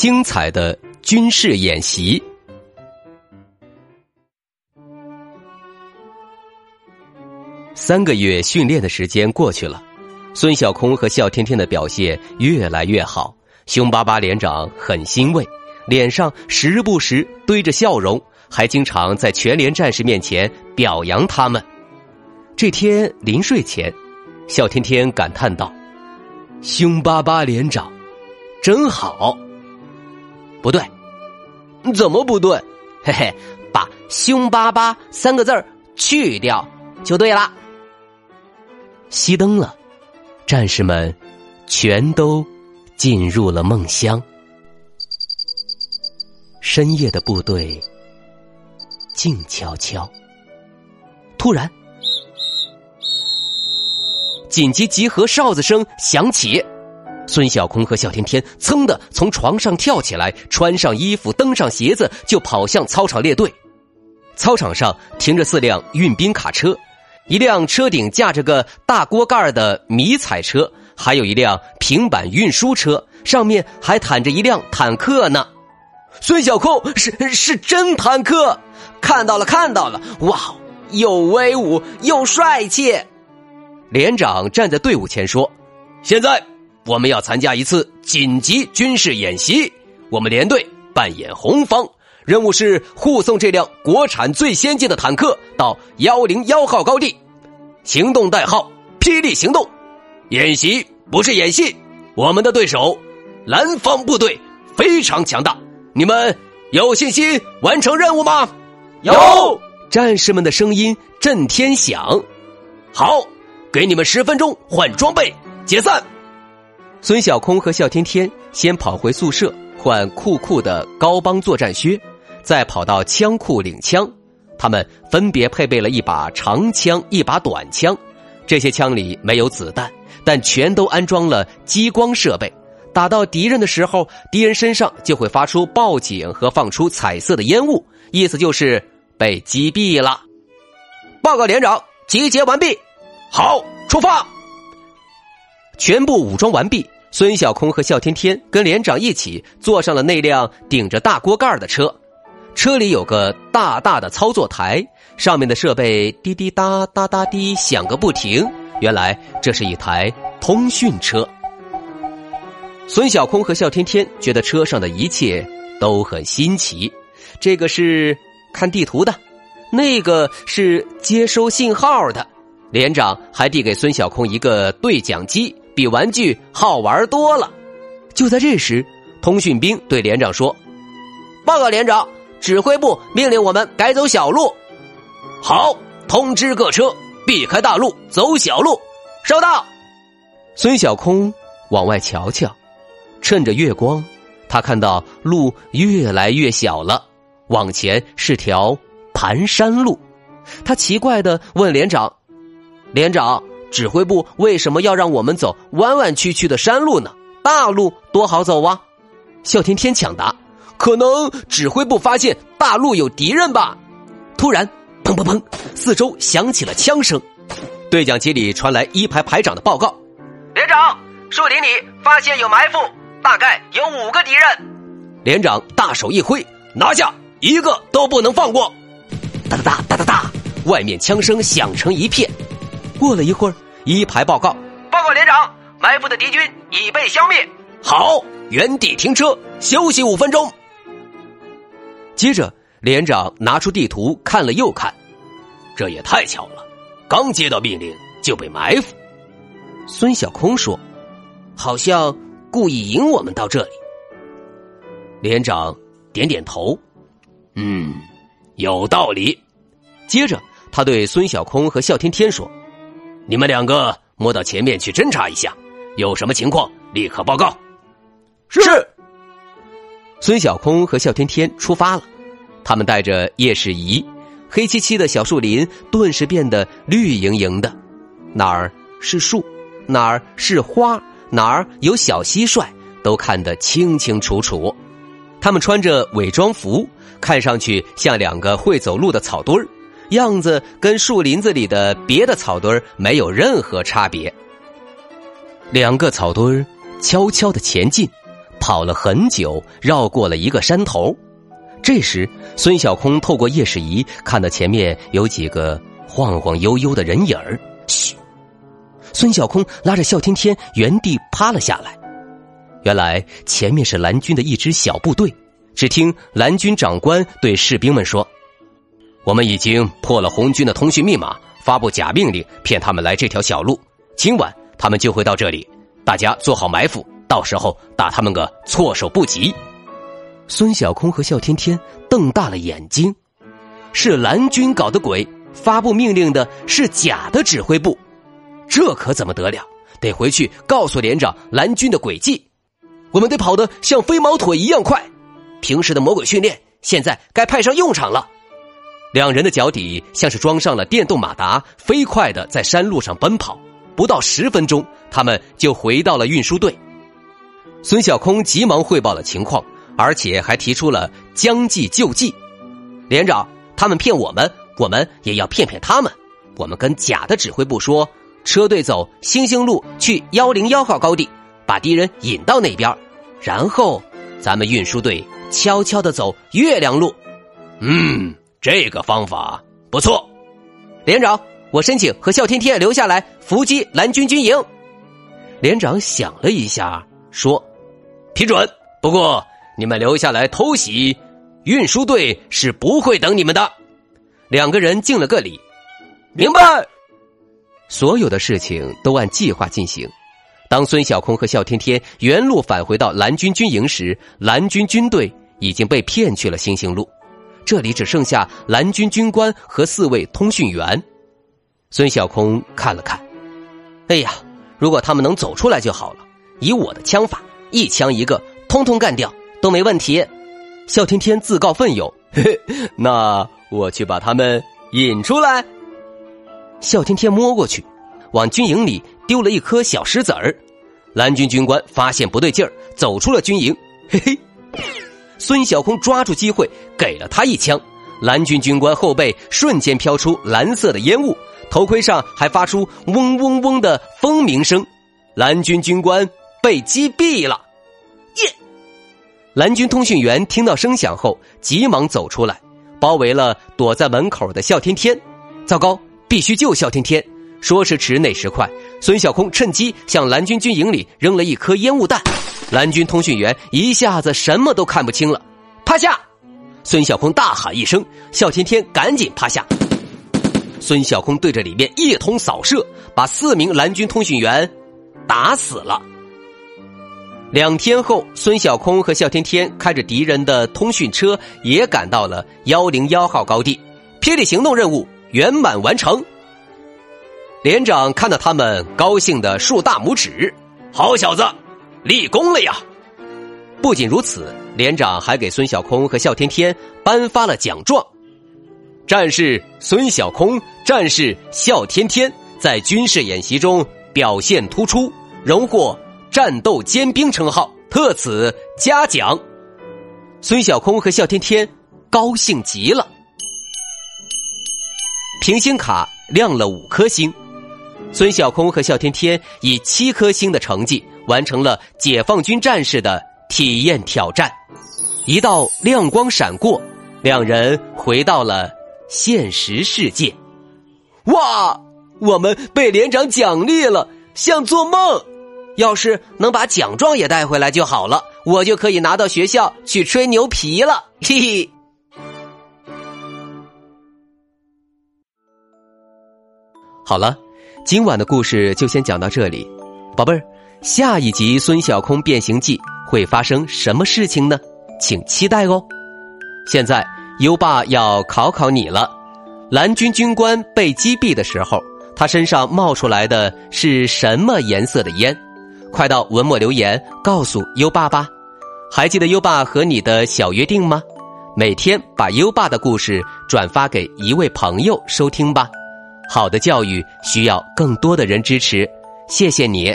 精彩的军事演习。三个月训练的时间过去了，孙小空和笑天天的表现越来越好。凶巴巴连长很欣慰，脸上时不时堆着笑容，还经常在全连战士面前表扬他们。这天临睡前，笑天天感叹道：“凶巴巴连长，真好。”不对，怎么不对？嘿嘿，把“凶巴巴”三个字儿去掉就对了。熄灯了，战士们全都进入了梦乡。深夜的部队静悄悄。突然，紧急集合哨子声响起，孙小空和小天天噌的从床上跳起来，穿上衣服，登上鞋子，就跑向操场列队。操场上停着四辆运兵卡车。一辆车顶架着个大锅盖的迷彩车，还有一辆平板运输车，上面还躺着一辆坦克呢。孙小空是是真坦克，看到了看到了，哇，又威武又帅气。连长站在队伍前说：“现在我们要参加一次紧急军事演习，我们连队扮演红方。”任务是护送这辆国产最先进的坦克到幺零幺号高地，行动代号“霹雳行动”。演习不是演戏，我们的对手蓝方部队非常强大，你们有信心完成任务吗？有！战士们的声音震天响。好，给你们十分钟换装备，解散。孙小空和笑天天先跑回宿舍换酷酷的高帮作战靴。再跑到枪库领枪，他们分别配备了一把长枪、一把短枪，这些枪里没有子弹，但全都安装了激光设备。打到敌人的时候，敌人身上就会发出报警和放出彩色的烟雾，意思就是被击毙了。报告连长，集结完毕，好，出发。全部武装完毕，孙小空和笑天天跟连长一起坐上了那辆顶着大锅盖的车。车里有个大大的操作台，上面的设备滴滴答答答滴响个不停。原来这是一台通讯车。孙小空和笑天天觉得车上的一切都很新奇。这个是看地图的，那个是接收信号的。连长还递给孙小空一个对讲机，比玩具好玩多了。就在这时，通讯兵对连长说：“报告连长。”指挥部命令我们改走小路，好，通知各车避开大路，走小路。收到。孙小空往外瞧瞧，趁着月光，他看到路越来越小了，往前是条盘山路。他奇怪的问连长：“连长，指挥部为什么要让我们走弯弯曲曲的山路呢？大路多好走啊！”笑天天抢答。可能指挥部发现大陆有敌人吧。突然，砰砰砰，四周响起了枪声。对讲机里传来一排排长的报告：“连长，树林里发现有埋伏，大概有五个敌人。”连长大手一挥：“拿下，一个都不能放过！”哒哒哒哒哒哒，外面枪声响成一片。过了一会儿，一排报告：“报告连长，埋伏的敌军已被消灭。”好，原地停车，休息五分钟。接着，连长拿出地图看了又看，这也太巧了，刚接到命令就被埋伏。孙小空说：“好像故意引我们到这里。”连长点点头：“嗯，有道理。”接着，他对孙小空和笑天天说：“你们两个摸到前面去侦查一下，有什么情况立刻报告。”是。孙小空和笑天天出发了，他们带着夜视仪，黑漆漆的小树林顿时变得绿莹莹的，哪儿是树，哪儿是花，哪儿有小蟋蟀，都看得清清楚楚。他们穿着伪装服，看上去像两个会走路的草堆儿，样子跟树林子里的别的草堆没有任何差别。两个草堆悄悄的前进。跑了很久，绕过了一个山头。这时，孙小空透过夜视仪看到前面有几个晃晃悠悠的人影儿。嘘！孙小空拉着笑天天原地趴了下来。原来前面是蓝军的一支小部队。只听蓝军长官对士兵们说：“我们已经破了红军的通讯密码，发布假命令，骗他们来这条小路。今晚他们就会到这里，大家做好埋伏。”到时候打他们个措手不及。孙小空和笑天天瞪大了眼睛，是蓝军搞的鬼，发布命令的是假的指挥部，这可怎么得了？得回去告诉连长蓝军的诡计。我们得跑得像飞毛腿一样快，平时的魔鬼训练现在该派上用场了。两人的脚底像是装上了电动马达，飞快的在山路上奔跑。不到十分钟，他们就回到了运输队。孙小空急忙汇报了情况，而且还提出了将计就计。连长，他们骗我们，我们也要骗骗他们。我们跟假的指挥部说，车队走星星路去幺零幺号高地，把敌人引到那边，然后咱们运输队悄悄的走月亮路。嗯，这个方法不错。连长，我申请和笑天天留下来伏击蓝军军营。连长想了一下，说。批准。不过你们留下来偷袭，运输队是不会等你们的。两个人敬了个礼，明白。所有的事情都按计划进行。当孙小空和笑天天原路返回到蓝军军营时，蓝军军队已经被骗去了星星路，这里只剩下蓝军军官和四位通讯员。孙小空看了看，哎呀，如果他们能走出来就好了。以我的枪法。一枪一个，通通干掉都没问题。笑天天自告奋勇，嘿嘿，那我去把他们引出来。笑天天摸过去，往军营里丢了一颗小石子儿。蓝军军官发现不对劲儿，走出了军营。嘿嘿，孙小空抓住机会给了他一枪。蓝军军官后背瞬间飘出蓝色的烟雾，头盔上还发出嗡嗡嗡的蜂鸣声。蓝军军官。被击毙了！耶！蓝军通讯员听到声响后，急忙走出来，包围了躲在门口的笑天天。糟糕，必须救笑天天！说时迟，那时快，孙小空趁机向蓝军军营里扔了一颗烟雾弹。蓝军通讯员一下子什么都看不清了。趴下！孙小空大喊一声，笑天天赶紧趴下。孙小空对着里面一通扫射，把四名蓝军通讯员打死了。两天后，孙小空和笑天天开着敌人的通讯车，也赶到了幺零幺号高地。霹雳行动任务圆满完成。连长看到他们，高兴的竖大拇指：“好小子，立功了呀！”不仅如此，连长还给孙小空和笑天天颁发了奖状。战士孙小空、战士笑天天在军事演习中表现突出，荣获。战斗尖兵称号，特此嘉奖。孙小空和笑天天高兴极了。平星卡亮了五颗星，孙小空和笑天天以七颗星的成绩完成了解放军战士的体验挑战。一道亮光闪过，两人回到了现实世界。哇，我们被连长奖励了，像做梦。要是能把奖状也带回来就好了，我就可以拿到学校去吹牛皮了。嘿嘿。好了，今晚的故事就先讲到这里，宝贝儿，下一集《孙小空变形记》会发生什么事情呢？请期待哦。现在优爸要考考你了，蓝军军官被击毙的时候，他身上冒出来的是什么颜色的烟？快到文末留言告诉优爸吧。还记得优爸和你的小约定吗？每天把优爸的故事转发给一位朋友收听吧。好的教育需要更多的人支持，谢谢你。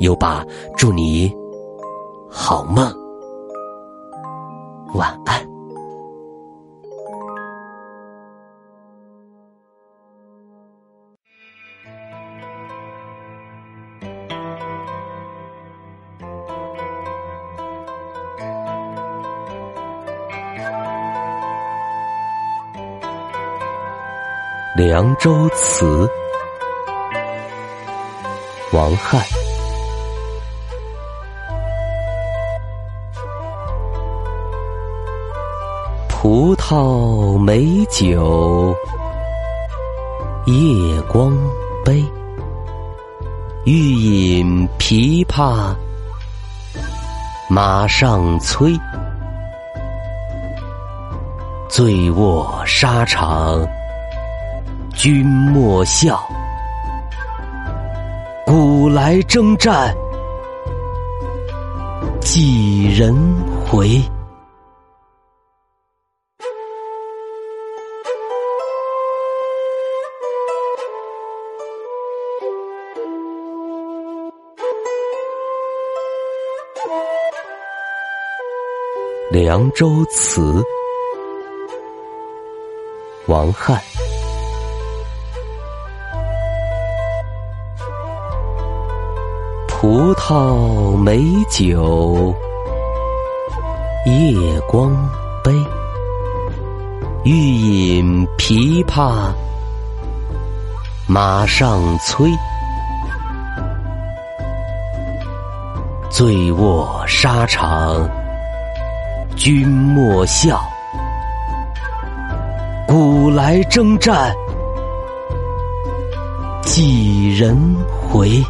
优爸，祝你好梦，晚安。《凉州词》王翰，葡萄美酒夜光杯，欲饮琵琶马上催，醉卧沙场。君莫笑，古来征战几人回？《凉州词》，王翰。葡萄美酒夜光杯，欲饮琵琶马上催。醉卧沙场君莫笑，古来征战几人回？